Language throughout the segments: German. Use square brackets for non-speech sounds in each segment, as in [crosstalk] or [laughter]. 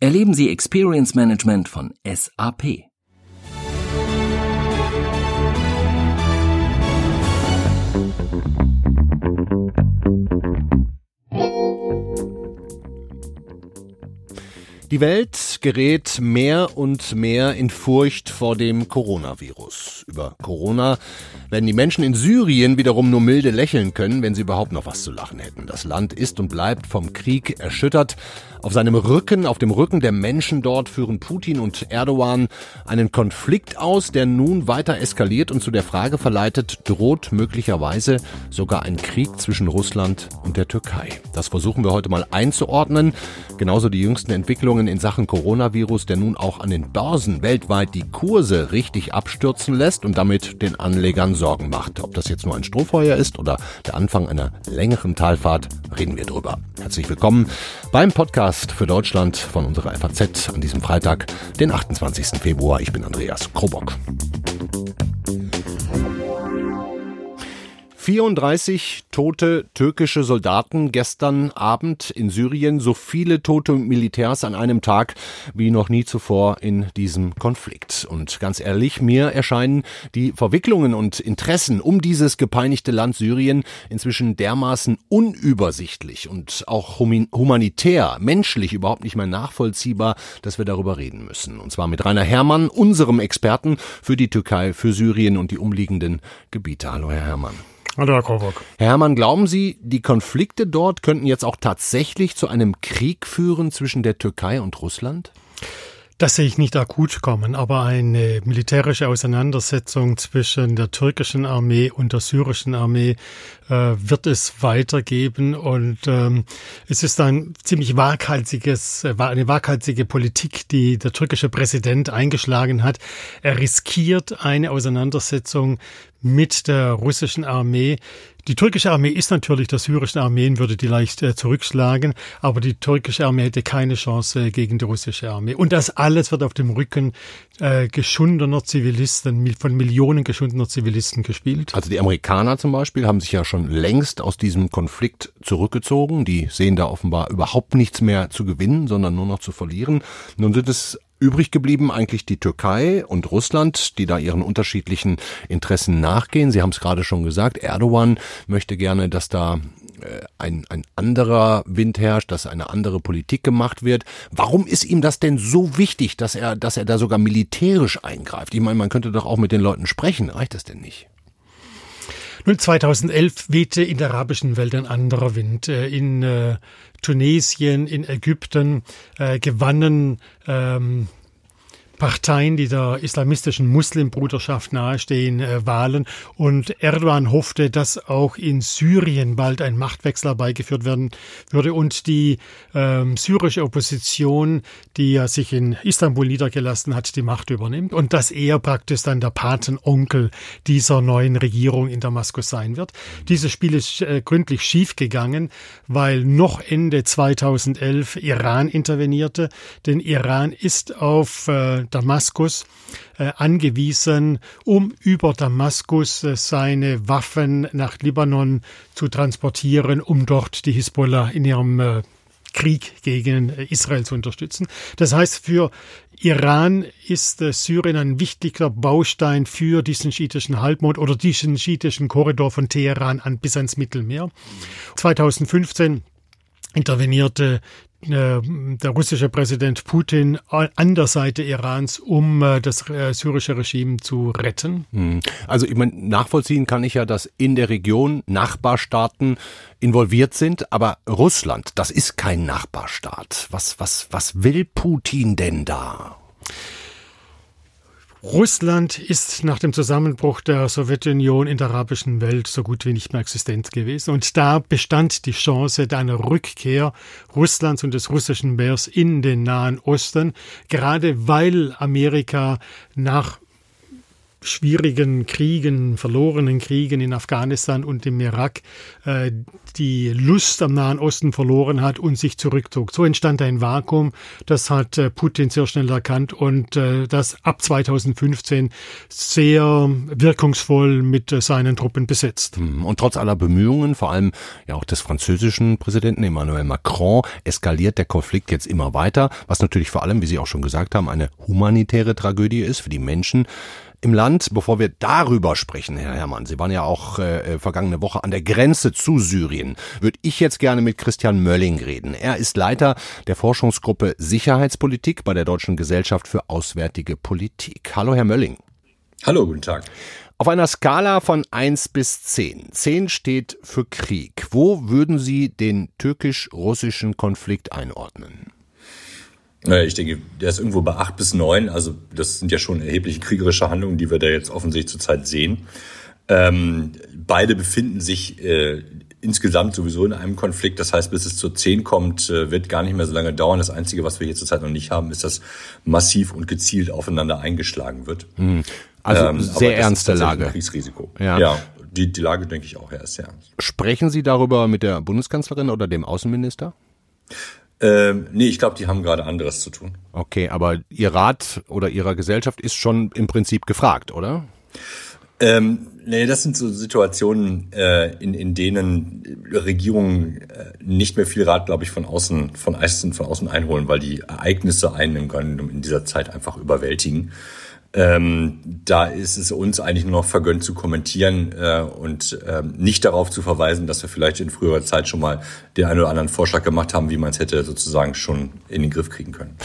Erleben Sie Experience Management von SAP. Die Welt gerät mehr und mehr in Furcht vor dem Coronavirus. Über Corona werden die Menschen in Syrien wiederum nur milde lächeln können, wenn sie überhaupt noch was zu lachen hätten. Das Land ist und bleibt vom Krieg erschüttert. Auf seinem Rücken, auf dem Rücken der Menschen dort führen Putin und Erdogan einen Konflikt aus, der nun weiter eskaliert und zu der Frage verleitet, droht möglicherweise sogar ein Krieg zwischen Russland und der Türkei. Das versuchen wir heute mal einzuordnen. Genauso die jüngsten Entwicklungen in Sachen Coronavirus, der nun auch an den Börsen weltweit die Kurse richtig abstürzen lässt und damit den Anlegern Sorgen macht. Ob das jetzt nur ein Strohfeuer ist oder der Anfang einer längeren Talfahrt, reden wir drüber. Herzlich willkommen beim Podcast für Deutschland von unserer FAZ an diesem Freitag, den 28. Februar. Ich bin Andreas Krobock. 34 tote türkische Soldaten gestern Abend in Syrien, so viele tote Militärs an einem Tag wie noch nie zuvor in diesem Konflikt. Und ganz ehrlich, mir erscheinen die Verwicklungen und Interessen um dieses gepeinigte Land Syrien inzwischen dermaßen unübersichtlich und auch humanitär, menschlich überhaupt nicht mehr nachvollziehbar, dass wir darüber reden müssen. Und zwar mit Rainer Herrmann, unserem Experten für die Türkei, für Syrien und die umliegenden Gebiete. Hallo, Herr Herrmann. Hallo, Herr Kovac. Herr Herrmann, glauben Sie, die Konflikte dort könnten jetzt auch tatsächlich zu einem Krieg führen zwischen der Türkei und Russland? Das sehe ich nicht akut kommen, aber eine militärische Auseinandersetzung zwischen der türkischen Armee und der syrischen Armee äh, wird es weitergeben und ähm, es ist ein ziemlich waghalsiges, äh, eine waghalsige Politik, die der türkische Präsident eingeschlagen hat. Er riskiert eine Auseinandersetzung mit der russischen Armee. Die türkische Armee ist natürlich der syrischen Armeen, würde die leicht äh, zurückschlagen, aber die türkische Armee hätte keine Chance äh, gegen die russische Armee. Und das alles wird auf dem Rücken äh, geschundener Zivilisten, von Millionen geschundener Zivilisten gespielt. Also die Amerikaner zum Beispiel haben sich ja schon längst aus diesem Konflikt zurückgezogen. Die sehen da offenbar überhaupt nichts mehr zu gewinnen, sondern nur noch zu verlieren. Nun sind es Übrig geblieben eigentlich die Türkei und Russland, die da ihren unterschiedlichen Interessen nachgehen. Sie haben es gerade schon gesagt, Erdogan möchte gerne, dass da äh, ein, ein anderer Wind herrscht, dass eine andere Politik gemacht wird. Warum ist ihm das denn so wichtig, dass er, dass er da sogar militärisch eingreift? Ich meine, man könnte doch auch mit den Leuten sprechen. Reicht das denn nicht? Nun, 2011 wehte in der arabischen Welt ein anderer Wind. Äh, in äh, Tunesien, in Ägypten äh, gewannen ähm, Parteien, die der islamistischen Muslimbruderschaft nahestehen, äh, Wahlen. Und Erdogan hoffte, dass auch in Syrien bald ein Machtwechsel herbeigeführt werden würde und die ähm, syrische Opposition, die ja sich in Istanbul niedergelassen hat, die Macht übernimmt und dass er praktisch dann der Patenonkel dieser neuen Regierung in Damaskus sein wird. Dieses Spiel ist äh, gründlich schiefgegangen, weil noch Ende 2011 Iran intervenierte, denn Iran ist auf äh, Damaskus äh, angewiesen, um über Damaskus äh, seine Waffen nach Libanon zu transportieren, um dort die Hisbollah in ihrem äh, Krieg gegen Israel zu unterstützen. Das heißt, für Iran ist Syrien ein wichtiger Baustein für diesen schiitischen Halbmond oder diesen schiitischen Korridor von Teheran an bis ans Mittelmeer. 2015 intervenierte äh, der russische Präsident Putin an der Seite Irans, um äh, das äh, syrische Regime zu retten? Hm. Also ich meine, nachvollziehen kann ich ja, dass in der Region Nachbarstaaten involviert sind, aber Russland, das ist kein Nachbarstaat. Was, was, was will Putin denn da? Russland ist nach dem Zusammenbruch der Sowjetunion in der arabischen Welt so gut wie nicht mehr existent gewesen. Und da bestand die Chance einer Rückkehr Russlands und des russischen Meers in den Nahen Osten, gerade weil Amerika nach schwierigen Kriegen, verlorenen Kriegen in Afghanistan und im Irak äh, die Lust am Nahen Osten verloren hat und sich zurückzog. So entstand ein Vakuum. Das hat äh, Putin sehr schnell erkannt und äh, das ab 2015 sehr wirkungsvoll mit äh, seinen Truppen besetzt. Hm, und trotz aller Bemühungen, vor allem ja auch des französischen Präsidenten Emmanuel Macron, eskaliert der Konflikt jetzt immer weiter, was natürlich vor allem, wie Sie auch schon gesagt haben, eine humanitäre Tragödie ist für die Menschen im Land. Bevor wir darüber sprechen, Herr Herrmann, Sie waren ja auch äh, vergangene Woche an der Grenze zu Syrien, würde ich jetzt gerne mit Christian Mölling reden. Er ist Leiter der Forschungsgruppe Sicherheitspolitik bei der Deutschen Gesellschaft für Auswärtige Politik. Hallo, Herr Mölling. Hallo, guten Tag. Auf einer Skala von 1 bis 10. 10 steht für Krieg. Wo würden Sie den türkisch-russischen Konflikt einordnen? Ich denke, der ist irgendwo bei acht bis neun. Also das sind ja schon erhebliche kriegerische Handlungen, die wir da jetzt offensichtlich zurzeit sehen. Ähm, beide befinden sich äh, insgesamt sowieso in einem Konflikt. Das heißt, bis es zur zehn kommt, äh, wird gar nicht mehr so lange dauern. Das Einzige, was wir hier zurzeit noch nicht haben, ist, dass massiv und gezielt aufeinander eingeschlagen wird. Hm. Also ähm, sehr ernste Lage. Kriegsrisiko. Ja. ja. Die, die Lage, denke ich, auch ja, ist sehr ernst. Sprechen Sie darüber mit der Bundeskanzlerin oder dem Außenminister? Ähm, nee, ich glaube, die haben gerade anderes zu tun. Okay, aber Ihr Rat oder Ihrer Gesellschaft ist schon im Prinzip gefragt, oder? Ähm, nee, das sind so Situationen, äh, in, in denen Regierungen äh, nicht mehr viel Rat, glaube ich, von außen, von außen, von außen einholen, weil die Ereignisse einen im Grunde in dieser Zeit einfach überwältigen. Ähm, da ist es uns eigentlich nur noch vergönnt zu kommentieren äh, und ähm, nicht darauf zu verweisen, dass wir vielleicht in früherer Zeit schon mal den einen oder anderen Vorschlag gemacht haben, wie man es hätte sozusagen schon in den Griff kriegen können.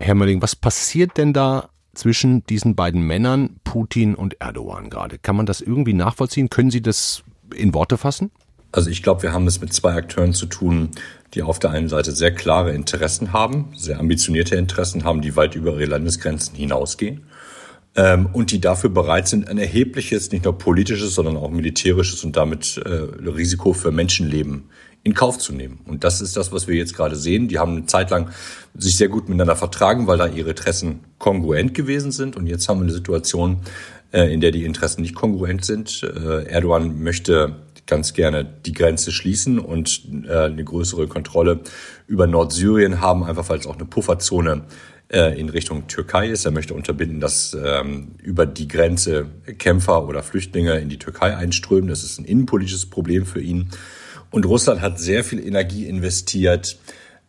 Herr Mölling, was passiert denn da zwischen diesen beiden Männern, Putin und Erdogan gerade? Kann man das irgendwie nachvollziehen? Können Sie das in Worte fassen? Also ich glaube, wir haben es mit zwei Akteuren zu tun, die auf der einen Seite sehr klare Interessen haben, sehr ambitionierte Interessen haben, die weit über ihre Landesgrenzen hinausgehen ähm, und die dafür bereit sind, ein erhebliches, nicht nur politisches, sondern auch militärisches und damit äh, Risiko für Menschenleben in Kauf zu nehmen. Und das ist das, was wir jetzt gerade sehen. Die haben eine Zeit lang sich sehr gut miteinander vertragen, weil da ihre Interessen kongruent gewesen sind. Und jetzt haben wir eine Situation, äh, in der die Interessen nicht kongruent sind. Äh, Erdogan möchte ganz gerne die Grenze schließen und äh, eine größere Kontrolle über Nordsyrien haben, einfach weil es auch eine Pufferzone in Richtung Türkei ist. Er möchte unterbinden, dass ähm, über die Grenze Kämpfer oder Flüchtlinge in die Türkei einströmen. Das ist ein innenpolitisches Problem für ihn. Und Russland hat sehr viel Energie investiert,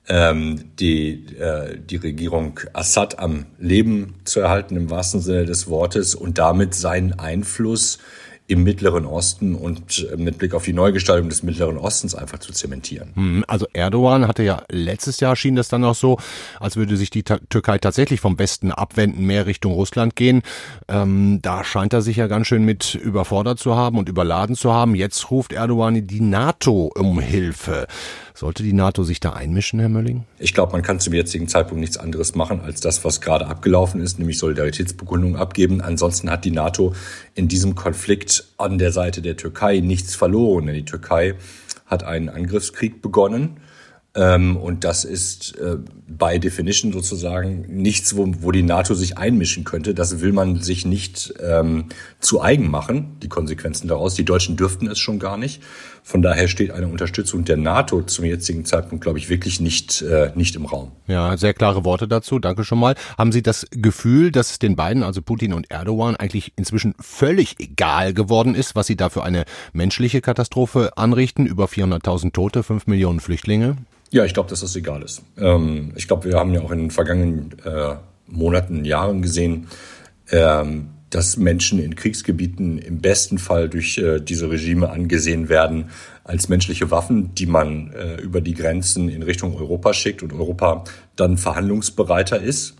ähm, die, äh, die Regierung Assad am Leben zu erhalten, im wahrsten Sinne des Wortes, und damit seinen Einfluss im Mittleren Osten und äh, mit Blick auf die Neugestaltung des Mittleren Ostens einfach zu zementieren. Hm, also Erdogan hatte ja letztes Jahr schien das dann auch so, als würde sich die Türkei tatsächlich vom Westen abwenden, mehr Richtung Russland gehen. Ähm, da scheint er sich ja ganz schön mit überfordert zu haben und überladen zu haben. Jetzt ruft Erdogan die NATO um Hilfe. Sollte die NATO sich da einmischen, Herr Mölling? Ich glaube, man kann zum jetzigen Zeitpunkt nichts anderes machen, als das, was gerade abgelaufen ist, nämlich Solidaritätsbekundungen abgeben. Ansonsten hat die NATO in diesem Konflikt an der Seite der Türkei nichts verloren. Denn die Türkei hat einen Angriffskrieg begonnen ähm, und das ist äh, by definition sozusagen nichts, wo, wo die NATO sich einmischen könnte. Das will man sich nicht ähm, zu eigen machen, die Konsequenzen daraus. Die Deutschen dürften es schon gar nicht. Von daher steht eine Unterstützung der NATO zum jetzigen Zeitpunkt, glaube ich, wirklich nicht, äh, nicht im Raum. Ja, sehr klare Worte dazu. Danke schon mal. Haben Sie das Gefühl, dass es den beiden, also Putin und Erdogan, eigentlich inzwischen völlig egal geworden ist, was sie da für eine menschliche Katastrophe anrichten? Über 400.000 Tote, 5 Millionen Flüchtlinge? Ja, ich glaube, dass das egal ist. Ähm, ich glaube, wir haben ja auch in den vergangenen äh, Monaten, Jahren gesehen, ähm, dass Menschen in Kriegsgebieten im besten Fall durch äh, diese Regime angesehen werden als menschliche Waffen, die man äh, über die Grenzen in Richtung Europa schickt und Europa dann verhandlungsbereiter ist.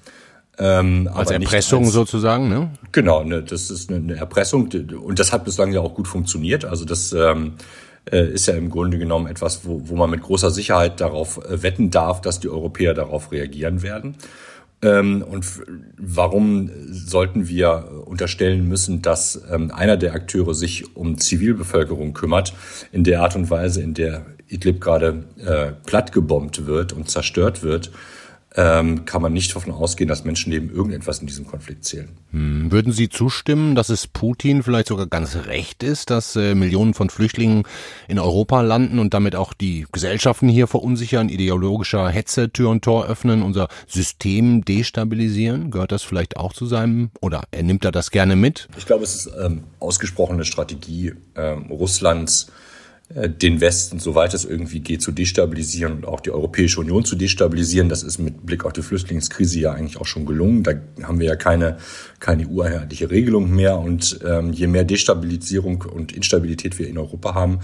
Ähm, als Erpressung als, sozusagen, ne? Genau, ne, das ist eine, eine Erpressung und das hat bislang ja auch gut funktioniert. Also das ähm, äh, ist ja im Grunde genommen etwas, wo, wo man mit großer Sicherheit darauf äh, wetten darf, dass die Europäer darauf reagieren werden. Ähm, und warum sollten wir unterstellen müssen, dass ähm, einer der Akteure sich um Zivilbevölkerung kümmert, in der Art und Weise, in der Idlib gerade äh, plattgebombt wird und zerstört wird? Ähm, kann man nicht davon ausgehen, dass Menschenleben irgendetwas in diesem Konflikt zählen. Hm. Würden Sie zustimmen, dass es Putin vielleicht sogar ganz recht ist, dass äh, Millionen von Flüchtlingen in Europa landen und damit auch die Gesellschaften hier verunsichern, ideologischer Hetze Tür und Tor öffnen, unser System destabilisieren? Gehört das vielleicht auch zu seinem, oder er nimmt er das gerne mit? Ich glaube, es ist ähm, ausgesprochene Strategie ähm, Russlands, den Westen, soweit es irgendwie geht, zu destabilisieren und auch die Europäische Union zu destabilisieren. Das ist mit Blick auf die Flüchtlingskrise ja eigentlich auch schon gelungen. Da haben wir ja keine, keine EU-einheitliche Regelung mehr. Und ähm, je mehr Destabilisierung und Instabilität wir in Europa haben,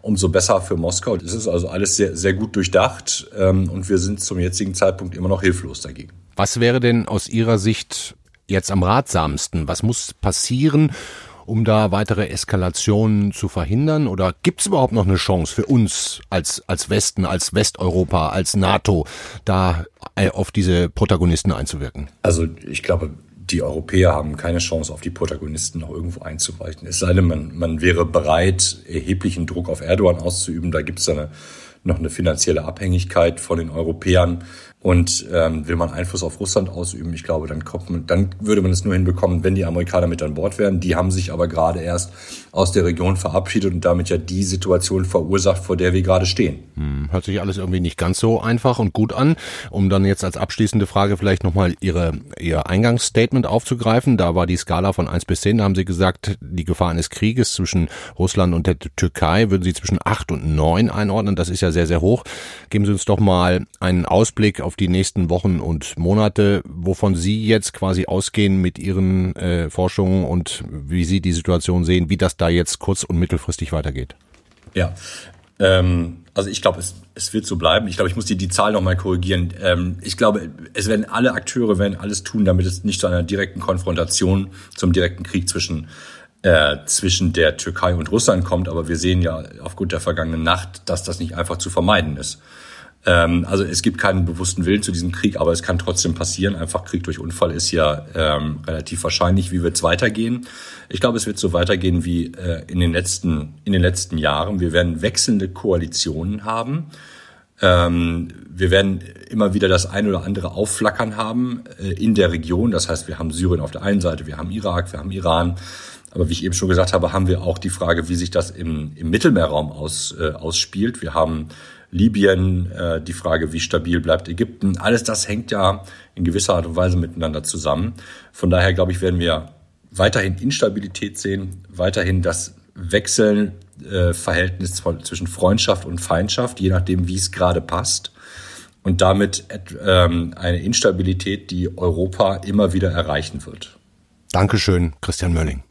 umso besser für Moskau. Das ist also alles sehr, sehr gut durchdacht ähm, und wir sind zum jetzigen Zeitpunkt immer noch hilflos dagegen. Was wäre denn aus Ihrer Sicht jetzt am ratsamsten? Was muss passieren, um da weitere Eskalationen zu verhindern? Oder gibt es überhaupt noch eine Chance für uns als, als Westen, als Westeuropa, als NATO, da äh, auf diese Protagonisten einzuwirken? Also ich glaube, die Europäer haben keine Chance, auf die Protagonisten noch irgendwo einzuweichen. Es sei denn, man, man wäre bereit, erheblichen Druck auf Erdogan auszuüben. Da gibt es eine, noch eine finanzielle Abhängigkeit von den Europäern. Und ähm, will man Einfluss auf Russland ausüben, ich glaube, dann, kommt man, dann würde man es nur hinbekommen, wenn die Amerikaner mit an Bord wären. Die haben sich aber gerade erst aus der Region verabschiedet und damit ja die Situation verursacht, vor der wir gerade stehen. Hm, hört sich alles irgendwie nicht ganz so einfach und gut an. Um dann jetzt als abschließende Frage vielleicht nochmal Ihre, Ihr Eingangsstatement aufzugreifen. Da war die Skala von eins bis zehn. Da haben Sie gesagt, die Gefahr eines Krieges zwischen Russland und der Türkei würden Sie zwischen acht und neun einordnen. Das ist ja sehr, sehr hoch. Geben Sie uns doch mal einen Ausblick auf die nächsten Wochen und Monate, wovon Sie jetzt quasi ausgehen mit Ihren äh, Forschungen und wie Sie die Situation sehen, wie das da jetzt kurz- und mittelfristig weitergeht. Ja, ähm, also ich glaube, es, es wird so bleiben. Ich glaube, ich muss die, die Zahl nochmal korrigieren. Ähm, ich glaube, es werden alle Akteure werden alles tun, damit es nicht zu einer direkten Konfrontation, zum direkten Krieg zwischen äh, zwischen der Türkei und Russland kommt. Aber wir sehen ja aufgrund der vergangenen Nacht, dass das nicht einfach zu vermeiden ist. Ähm, also es gibt keinen bewussten Willen zu diesem Krieg, aber es kann trotzdem passieren. Einfach Krieg durch Unfall ist ja ähm, relativ wahrscheinlich. Wie wird es weitergehen? Ich glaube, es wird so weitergehen wie äh, in den letzten in den letzten Jahren. Wir werden wechselnde Koalitionen haben. Ähm, wir werden immer wieder das ein oder andere Aufflackern haben äh, in der Region. Das heißt, wir haben Syrien auf der einen Seite, wir haben Irak, wir haben Iran. Aber wie ich eben schon gesagt habe, haben wir auch die Frage, wie sich das im, im Mittelmeerraum aus, äh, ausspielt. Wir haben Libyen, äh, die Frage, wie stabil bleibt Ägypten. Alles das hängt ja in gewisser Art und Weise miteinander zusammen. Von daher, glaube ich, werden wir weiterhin Instabilität sehen, weiterhin das Wechseln äh, Verhältnis zwischen Freundschaft und Feindschaft, je nachdem, wie es gerade passt. Und damit ähm, eine Instabilität, die Europa immer wieder erreichen wird. Dankeschön, Christian Mölling.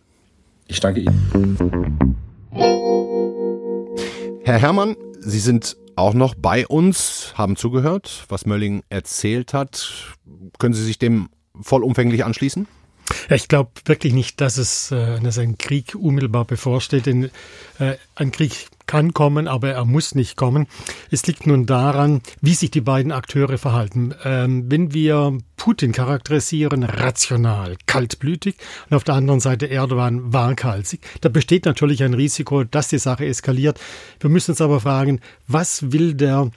Ich danke Ihnen. Herr Herrmann, Sie sind auch noch bei uns, haben zugehört, was Mölling erzählt hat. Können Sie sich dem vollumfänglich anschließen? Ja, ich glaube wirklich nicht, dass es äh, dass ein Krieg unmittelbar bevorsteht. Denn äh, ein Krieg kann kommen, aber er muss nicht kommen. Es liegt nun daran, wie sich die beiden Akteure verhalten. Ähm, wenn wir Putin charakterisieren, rational, kaltblütig und auf der anderen Seite Erdogan waghalsig, da besteht natürlich ein Risiko, dass die Sache eskaliert. Wir müssen uns aber fragen, was will der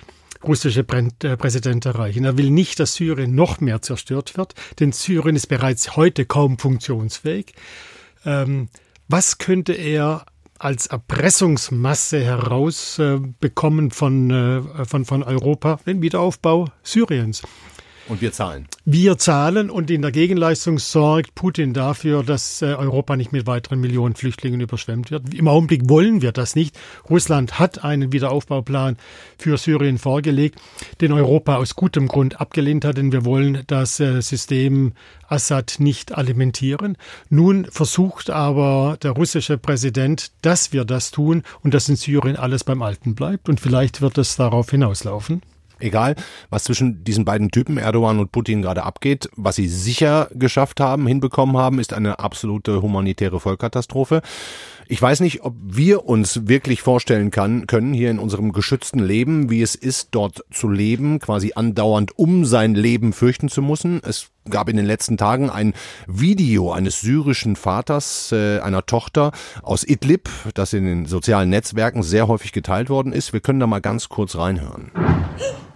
russische äh, Präsident erreichen. Er will nicht, dass Syrien noch mehr zerstört wird, denn Syrien ist bereits heute kaum funktionsfähig. Ähm, was könnte er als Erpressungsmasse herausbekommen von, äh, von, von Europa? Den Wiederaufbau Syriens. Und wir zahlen. Wir zahlen und in der Gegenleistung sorgt Putin dafür, dass äh, Europa nicht mit weiteren Millionen Flüchtlingen überschwemmt wird. Im Augenblick wollen wir das nicht. Russland hat einen Wiederaufbauplan für Syrien vorgelegt, den Europa aus gutem Grund abgelehnt hat, denn wir wollen das äh, System Assad nicht alimentieren. Nun versucht aber der russische Präsident, dass wir das tun und dass in Syrien alles beim Alten bleibt. Und vielleicht wird es darauf hinauslaufen. Egal, was zwischen diesen beiden Typen, Erdogan und Putin, gerade abgeht, was sie sicher geschafft haben, hinbekommen haben, ist eine absolute humanitäre Vollkatastrophe. Ich weiß nicht, ob wir uns wirklich vorstellen kann, können hier in unserem geschützten Leben, wie es ist, dort zu leben, quasi andauernd um sein Leben fürchten zu müssen. Es gab in den letzten Tagen ein Video eines syrischen Vaters äh, einer Tochter aus Idlib, das in den sozialen Netzwerken sehr häufig geteilt worden ist. Wir können da mal ganz kurz reinhören. [laughs]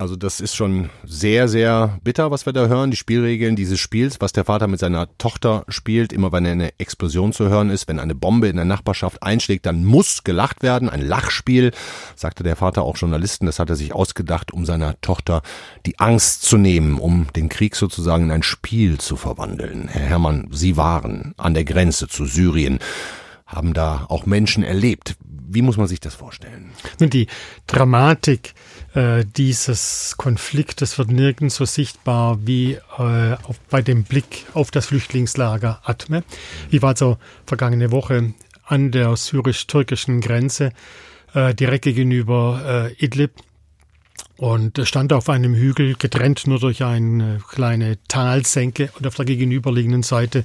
Also das ist schon sehr, sehr bitter, was wir da hören. Die Spielregeln dieses Spiels, was der Vater mit seiner Tochter spielt, immer wenn eine Explosion zu hören ist, wenn eine Bombe in der Nachbarschaft einschlägt, dann muss gelacht werden. Ein Lachspiel, sagte der Vater auch Journalisten. Das hat er sich ausgedacht, um seiner Tochter die Angst zu nehmen, um den Krieg sozusagen in ein Spiel zu verwandeln. Herr Herrmann, Sie waren an der Grenze zu Syrien haben da auch Menschen erlebt. Wie muss man sich das vorstellen? Nun, die Dramatik äh, dieses Konfliktes wird nirgends so sichtbar wie äh, auf, bei dem Blick auf das Flüchtlingslager Atme. Ich war so vergangene Woche an der syrisch-türkischen Grenze äh, direkt gegenüber äh, Idlib und stand auf einem Hügel, getrennt nur durch eine kleine Talsenke und auf der gegenüberliegenden Seite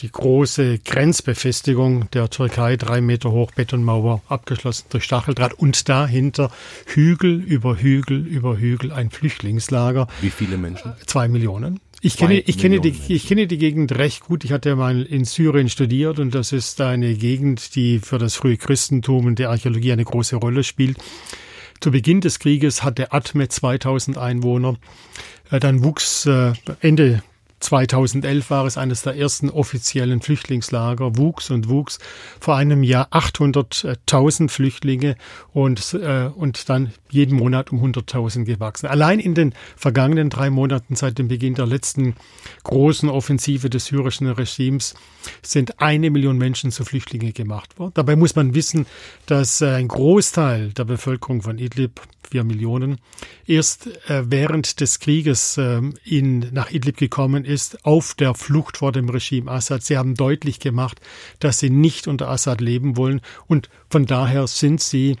die große Grenzbefestigung der Türkei, drei Meter hoch, Betonmauer, abgeschlossen durch Stacheldraht und dahinter Hügel über Hügel über Hügel ein Flüchtlingslager. Wie viele Menschen? Zwei Millionen. Ich kenne, ich kenne die, ich kenne die Gegend recht gut. Ich hatte mal in Syrien studiert und das ist eine Gegend, die für das frühe Christentum und die Archäologie eine große Rolle spielt. Zu Beginn des Krieges hatte Atme 2000 Einwohner. Äh, dann wuchs äh, Ende 2011 war es eines der ersten offiziellen Flüchtlingslager, wuchs und wuchs. Vor einem Jahr 800.000 Flüchtlinge und, äh, und dann jeden Monat um 100.000 gewachsen. Allein in den vergangenen drei Monaten seit dem Beginn der letzten großen Offensive des syrischen Regimes sind eine Million Menschen zu Flüchtlingen gemacht worden. Dabei muss man wissen, dass äh, ein Großteil der Bevölkerung von Idlib, vier Millionen, erst äh, während des Krieges äh, in, nach Idlib gekommen ist, auf der Flucht vor dem Regime Assad. Sie haben deutlich gemacht, dass sie nicht unter Assad leben wollen und von daher sind sie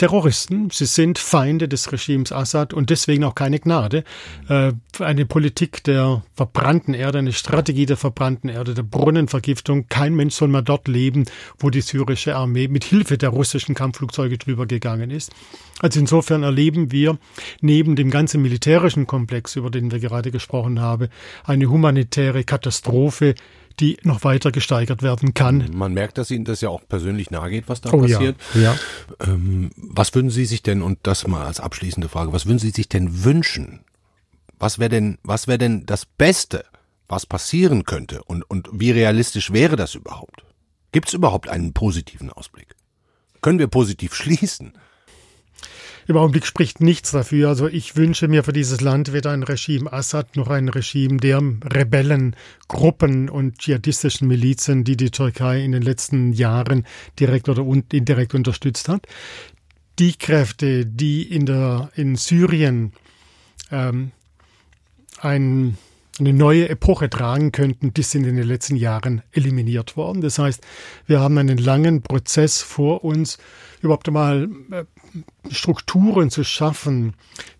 Terroristen, sie sind Feinde des Regimes Assad und deswegen auch keine Gnade. Äh, eine Politik der verbrannten Erde, eine Strategie der verbrannten Erde, der Brunnenvergiftung. Kein Mensch soll mehr dort leben, wo die syrische Armee mit Hilfe der russischen Kampfflugzeuge drüber gegangen ist. Also insofern erleben wir neben dem ganzen militärischen Komplex, über den wir gerade gesprochen haben, eine humanitäre Katastrophe, die noch weiter gesteigert werden kann. Man merkt, dass Ihnen das ja auch persönlich nahe geht, was da oh, passiert. Ja, ja. Ähm, was würden Sie sich denn, und das mal als abschließende Frage, was würden Sie sich denn wünschen? Was wäre denn, was wäre denn das Beste, was passieren könnte? Und, und wie realistisch wäre das überhaupt? Gibt es überhaupt einen positiven Ausblick? Können wir positiv [laughs] schließen? Im Augenblick spricht nichts dafür. Also ich wünsche mir für dieses Land weder ein Regime Assad noch ein Regime der Rebellen, Gruppen und dschihadistischen Milizen, die die Türkei in den letzten Jahren direkt oder indirekt unterstützt hat. Die Kräfte, die in der in Syrien ähm, ein eine neue Epoche tragen könnten, die sind in den letzten Jahren eliminiert worden. Das heißt, wir haben einen langen Prozess vor uns, überhaupt einmal äh, Strukturen zu schaffen,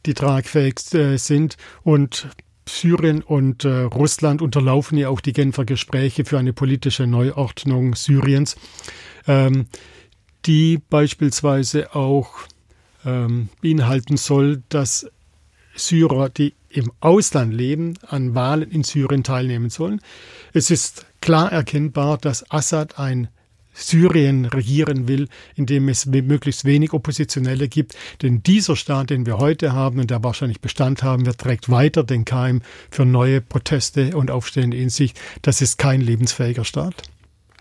die tragfähig äh, sind und Syrien und äh, Russland unterlaufen ja auch die Genfer Gespräche für eine politische Neuordnung Syriens, ähm, die beispielsweise auch ähm, beinhalten soll, dass Syrer, die im Ausland leben, an Wahlen in Syrien teilnehmen sollen. Es ist klar erkennbar, dass Assad ein Syrien regieren will, indem es möglichst wenig Oppositionelle gibt. Denn dieser Staat, den wir heute haben und der wahrscheinlich Bestand haben wird, trägt weiter den Keim für neue Proteste und Aufstände in sich. Das ist kein lebensfähiger Staat.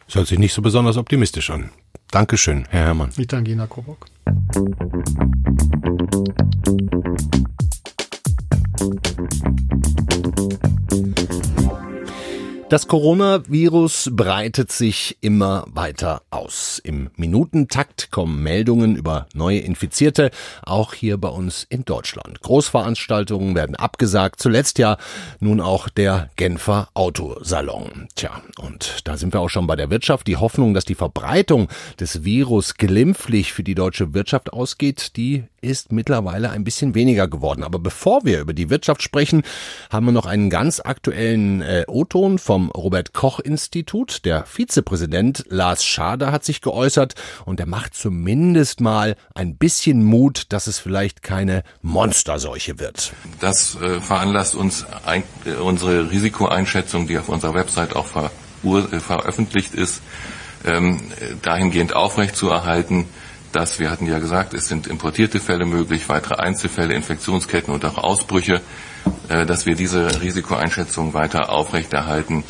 Das hört sich nicht so besonders optimistisch an. Dankeschön, Herr Herrmann. Ich danke Ihnen, Herr Kobok. Das Coronavirus breitet sich immer weiter aus. Im Minutentakt kommen Meldungen über neue Infizierte, auch hier bei uns in Deutschland. Großveranstaltungen werden abgesagt, zuletzt ja nun auch der Genfer Autosalon. Tja, und da sind wir auch schon bei der Wirtschaft. Die Hoffnung, dass die Verbreitung des Virus glimpflich für die deutsche Wirtschaft ausgeht, die ist mittlerweile ein bisschen weniger geworden. Aber bevor wir über die Wirtschaft sprechen, haben wir noch einen ganz aktuellen äh, O-Ton vom Robert Koch Institut. Der Vizepräsident Lars Schader hat sich geäußert und er macht zumindest mal ein bisschen Mut, dass es vielleicht keine Monsterseuche wird. Das äh, veranlasst uns ein, äh, unsere Risikoeinschätzung, die auf unserer Website auch ver, äh, veröffentlicht ist, ähm, dahingehend aufrechtzuerhalten, dass wir hatten ja gesagt, es sind importierte Fälle möglich, weitere Einzelfälle, Infektionsketten und auch Ausbrüche, dass wir diese Risikoeinschätzung weiter aufrechterhalten,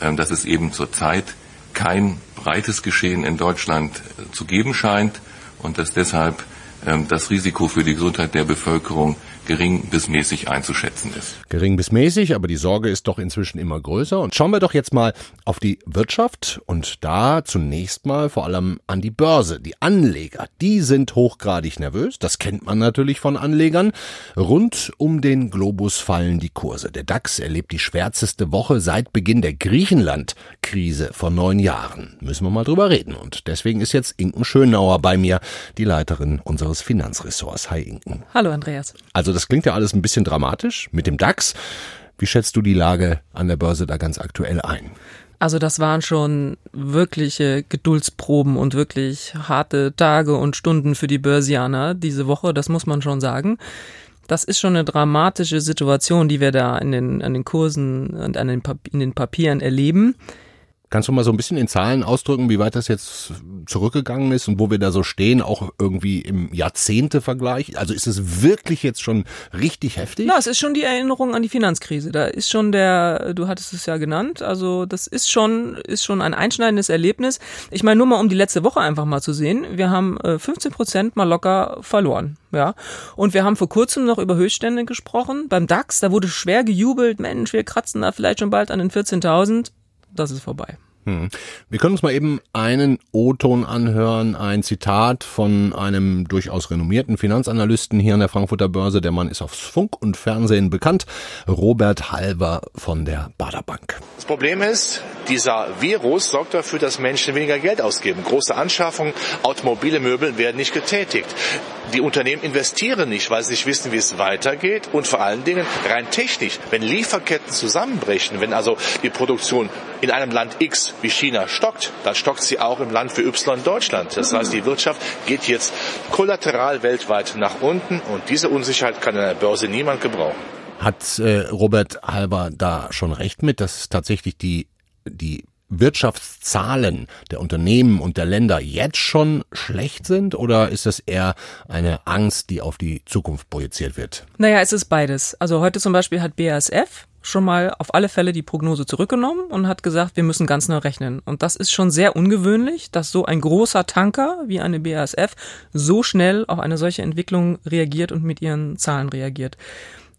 äh, dass es eben zurzeit kein breites Geschehen in Deutschland äh, zu geben scheint und dass deshalb ähm, das Risiko für die Gesundheit der Bevölkerung gering bis mäßig einzuschätzen ist. Gering bis mäßig, aber die Sorge ist doch inzwischen immer größer. Und schauen wir doch jetzt mal auf die Wirtschaft und da zunächst mal vor allem an die Börse. Die Anleger, die sind hochgradig nervös. Das kennt man natürlich von Anlegern. Rund um den Globus fallen die Kurse. Der DAX erlebt die schwärzeste Woche seit Beginn der Griechenland-Krise vor neun Jahren. Müssen wir mal drüber reden. Und deswegen ist jetzt Inken Schönauer bei mir, die Leiterin unseres Finanzressorts. Hi Inken. Hallo Andreas. Also das klingt ja alles ein bisschen dramatisch mit dem DAX. Wie schätzt du die Lage an der Börse da ganz aktuell ein? Also das waren schon wirkliche Geduldsproben und wirklich harte Tage und Stunden für die Börsianer diese Woche, das muss man schon sagen. Das ist schon eine dramatische Situation, die wir da in den, an den Kursen und an den, in den Papieren erleben. Kannst du mal so ein bisschen in Zahlen ausdrücken, wie weit das jetzt zurückgegangen ist und wo wir da so stehen, auch irgendwie im Jahrzehnte-Vergleich? Also ist es wirklich jetzt schon richtig heftig? Na, es ist schon die Erinnerung an die Finanzkrise. Da ist schon der, du hattest es ja genannt, also das ist schon, ist schon ein einschneidendes Erlebnis. Ich meine, nur mal um die letzte Woche einfach mal zu sehen. Wir haben 15 äh, Prozent mal locker verloren. Ja, und wir haben vor kurzem noch über Höchststände gesprochen. Beim DAX, da wurde schwer gejubelt, Mensch, wir kratzen da vielleicht schon bald an den 14.000 das ist vorbei. Hm. Wir können uns mal eben einen O-Ton anhören, ein Zitat von einem durchaus renommierten Finanzanalysten hier an der Frankfurter Börse. Der Mann ist auf Funk und Fernsehen bekannt. Robert Halver von der Baderbank. Das Problem ist, dieser Virus sorgt dafür, dass Menschen weniger Geld ausgeben. Große Anschaffungen, automobile Möbel werden nicht getätigt. Die Unternehmen investieren nicht, weil sie nicht wissen, wie es weitergeht. Und vor allen Dingen rein technisch, wenn Lieferketten zusammenbrechen, wenn also die Produktion in einem Land X wie China stockt, dann stockt sie auch im Land für Y Deutschland. Das heißt, die Wirtschaft geht jetzt kollateral weltweit nach unten und diese Unsicherheit kann an der Börse niemand gebrauchen. Hat äh, Robert Halber da schon recht mit, dass tatsächlich die, die Wirtschaftszahlen der Unternehmen und der Länder jetzt schon schlecht sind oder ist das eher eine Angst, die auf die Zukunft projiziert wird? Naja, es ist beides. Also heute zum Beispiel hat BASF schon mal auf alle Fälle die Prognose zurückgenommen und hat gesagt, wir müssen ganz neu rechnen. Und das ist schon sehr ungewöhnlich, dass so ein großer Tanker wie eine BASF so schnell auf eine solche Entwicklung reagiert und mit ihren Zahlen reagiert.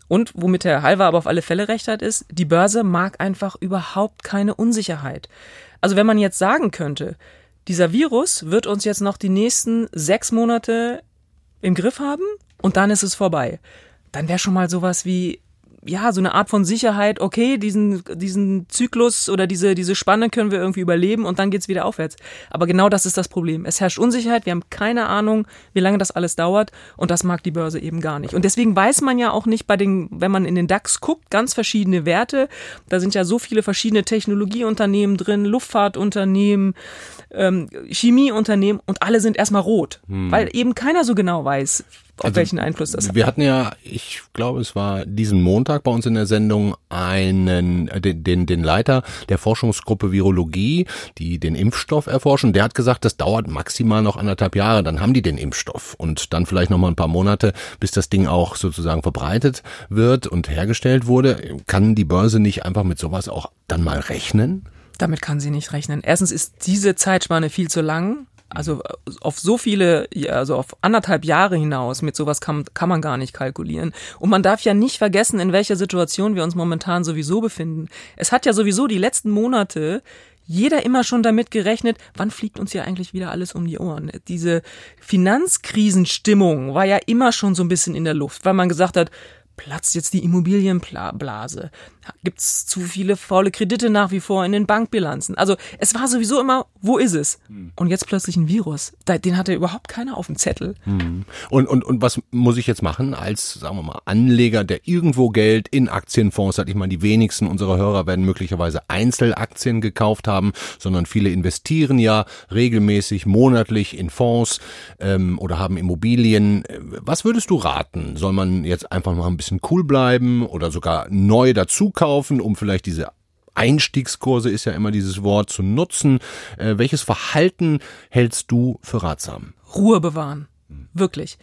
Und womit Herr Halver aber auf alle Fälle recht hat, ist, die Börse mag einfach überhaupt keine Unsicherheit. Also wenn man jetzt sagen könnte, dieser Virus wird uns jetzt noch die nächsten sechs Monate im Griff haben und dann ist es vorbei. Dann wäre schon mal sowas wie ja, so eine Art von Sicherheit, okay, diesen, diesen Zyklus oder diese, diese Spanne können wir irgendwie überleben und dann geht's wieder aufwärts. Aber genau das ist das Problem. Es herrscht Unsicherheit, wir haben keine Ahnung, wie lange das alles dauert und das mag die Börse eben gar nicht. Und deswegen weiß man ja auch nicht bei den, wenn man in den DAX guckt, ganz verschiedene Werte. Da sind ja so viele verschiedene Technologieunternehmen drin, Luftfahrtunternehmen, ähm, Chemieunternehmen und alle sind erstmal rot, hm. weil eben keiner so genau weiß, auf also, welchen Einfluss das hat. Wir hatten ja, ich glaube, es war diesen Montag bei uns in der Sendung einen, äh, den, den, den Leiter der Forschungsgruppe Virologie, die den Impfstoff erforschen. Der hat gesagt, das dauert maximal noch anderthalb Jahre, dann haben die den Impfstoff und dann vielleicht noch mal ein paar Monate, bis das Ding auch sozusagen verbreitet wird und hergestellt wurde. Kann die Börse nicht einfach mit sowas auch dann mal rechnen? Damit kann sie nicht rechnen. Erstens ist diese Zeitspanne viel zu lang. Also auf so viele, also auf anderthalb Jahre hinaus, mit sowas kann, kann man gar nicht kalkulieren. Und man darf ja nicht vergessen, in welcher Situation wir uns momentan sowieso befinden. Es hat ja sowieso die letzten Monate jeder immer schon damit gerechnet, wann fliegt uns hier eigentlich wieder alles um die Ohren. Diese Finanzkrisenstimmung war ja immer schon so ein bisschen in der Luft, weil man gesagt hat, platzt jetzt die Immobilienblase? Gibt es zu viele faule Kredite nach wie vor in den Bankbilanzen? Also es war sowieso immer wo ist es? Und jetzt plötzlich ein Virus. Den hatte überhaupt keiner auf dem Zettel. Und, und, und was muss ich jetzt machen als, sagen wir mal, Anleger, der irgendwo Geld in Aktienfonds hat? Ich meine, die wenigsten unserer Hörer werden möglicherweise Einzelaktien gekauft haben, sondern viele investieren ja regelmäßig, monatlich in Fonds ähm, oder haben Immobilien. Was würdest du raten? Soll man jetzt einfach mal ein bisschen cool bleiben oder sogar neu dazu kaufen, um vielleicht diese Einstiegskurse ist ja immer dieses Wort zu nutzen. Äh, welches Verhalten hältst du für ratsam? Ruhe bewahren. Wirklich.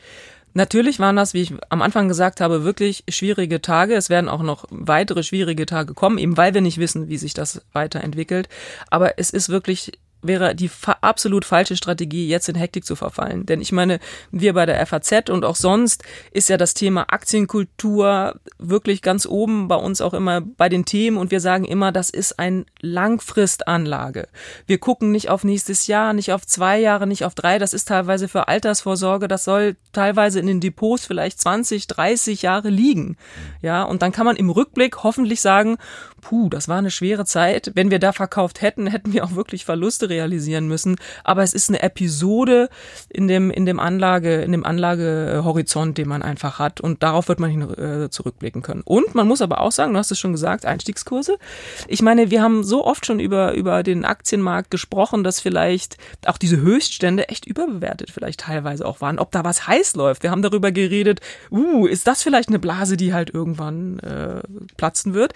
Natürlich waren das, wie ich am Anfang gesagt habe, wirklich schwierige Tage. Es werden auch noch weitere schwierige Tage kommen, eben weil wir nicht wissen, wie sich das weiterentwickelt. Aber es ist wirklich wäre die fa absolut falsche Strategie, jetzt in Hektik zu verfallen. Denn ich meine, wir bei der FAZ und auch sonst ist ja das Thema Aktienkultur wirklich ganz oben bei uns auch immer bei den Themen und wir sagen immer, das ist ein Langfristanlage. Wir gucken nicht auf nächstes Jahr, nicht auf zwei Jahre, nicht auf drei. Das ist teilweise für Altersvorsorge. Das soll teilweise in den Depots vielleicht 20, 30 Jahre liegen. Ja, und dann kann man im Rückblick hoffentlich sagen, puh, das war eine schwere Zeit. Wenn wir da verkauft hätten, hätten wir auch wirklich Verluste realisieren müssen. Aber es ist eine Episode in dem, in dem Anlage, in dem Anlagehorizont, den man einfach hat. Und darauf wird man hin, äh, zurückblicken können. Und man muss aber auch sagen, du hast es schon gesagt, Einstiegskurse. Ich meine, wir haben so oft schon über, über den Aktienmarkt gesprochen, dass vielleicht auch diese Höchststände echt überbewertet vielleicht teilweise auch waren. Ob da was heiß läuft. Wir haben darüber geredet, uh, ist das vielleicht eine Blase, die halt irgendwann äh, platzen wird?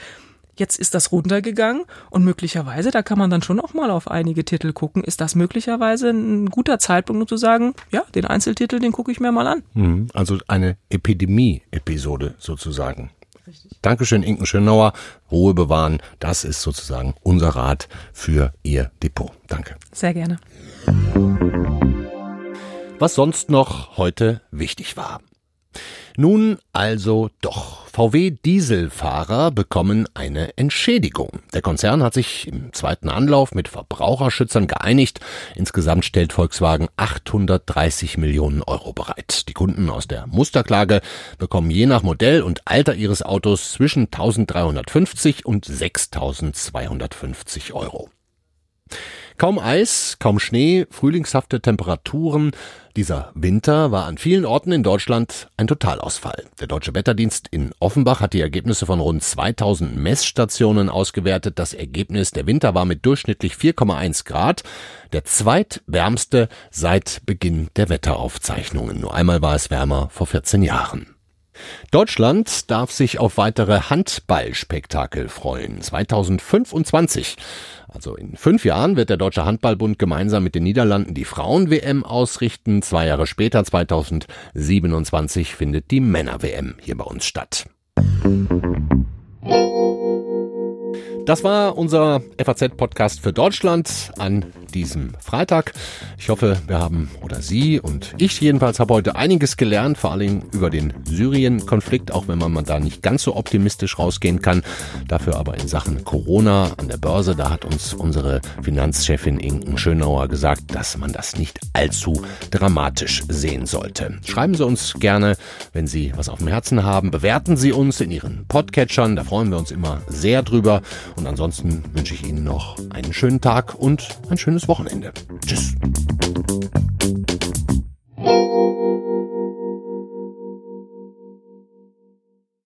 Jetzt ist das runtergegangen und möglicherweise, da kann man dann schon auch mal auf einige Titel gucken, ist das möglicherweise ein guter Zeitpunkt, um zu sagen, ja, den Einzeltitel, den gucke ich mir mal an. Mhm, also eine Epidemie-Episode sozusagen. Richtig. Dankeschön, Inken Schönauer. Ruhe bewahren, das ist sozusagen unser Rat für Ihr Depot. Danke. Sehr gerne. Was sonst noch heute wichtig war. Nun also doch. VW-Dieselfahrer bekommen eine Entschädigung. Der Konzern hat sich im zweiten Anlauf mit Verbraucherschützern geeinigt. Insgesamt stellt Volkswagen 830 Millionen Euro bereit. Die Kunden aus der Musterklage bekommen je nach Modell und Alter ihres Autos zwischen 1350 und 6250 Euro. Kaum Eis, kaum Schnee, frühlingshafte Temperaturen. Dieser Winter war an vielen Orten in Deutschland ein Totalausfall. Der Deutsche Wetterdienst in Offenbach hat die Ergebnisse von rund 2000 Messstationen ausgewertet. Das Ergebnis der Winter war mit durchschnittlich 4,1 Grad der zweitwärmste seit Beginn der Wetteraufzeichnungen. Nur einmal war es wärmer vor 14 Jahren. Deutschland darf sich auf weitere Handballspektakel freuen. 2025. Also in fünf Jahren wird der Deutsche Handballbund gemeinsam mit den Niederlanden die Frauen-WM ausrichten. Zwei Jahre später, 2027, findet die Männer-WM hier bei uns statt. Das war unser FAZ-Podcast für Deutschland an diesem Freitag. Ich hoffe, wir haben oder Sie und ich jedenfalls habe heute einiges gelernt, vor allem über den Syrien-Konflikt, auch wenn man da nicht ganz so optimistisch rausgehen kann. Dafür aber in Sachen Corona an der Börse, da hat uns unsere Finanzchefin Inken Schönauer gesagt, dass man das nicht allzu dramatisch sehen sollte. Schreiben Sie uns gerne, wenn Sie was auf dem Herzen haben. Bewerten Sie uns in Ihren Podcatchern, da freuen wir uns immer sehr drüber. Und ansonsten wünsche ich Ihnen noch einen schönen Tag und ein schönes Wochenende. Tschüss.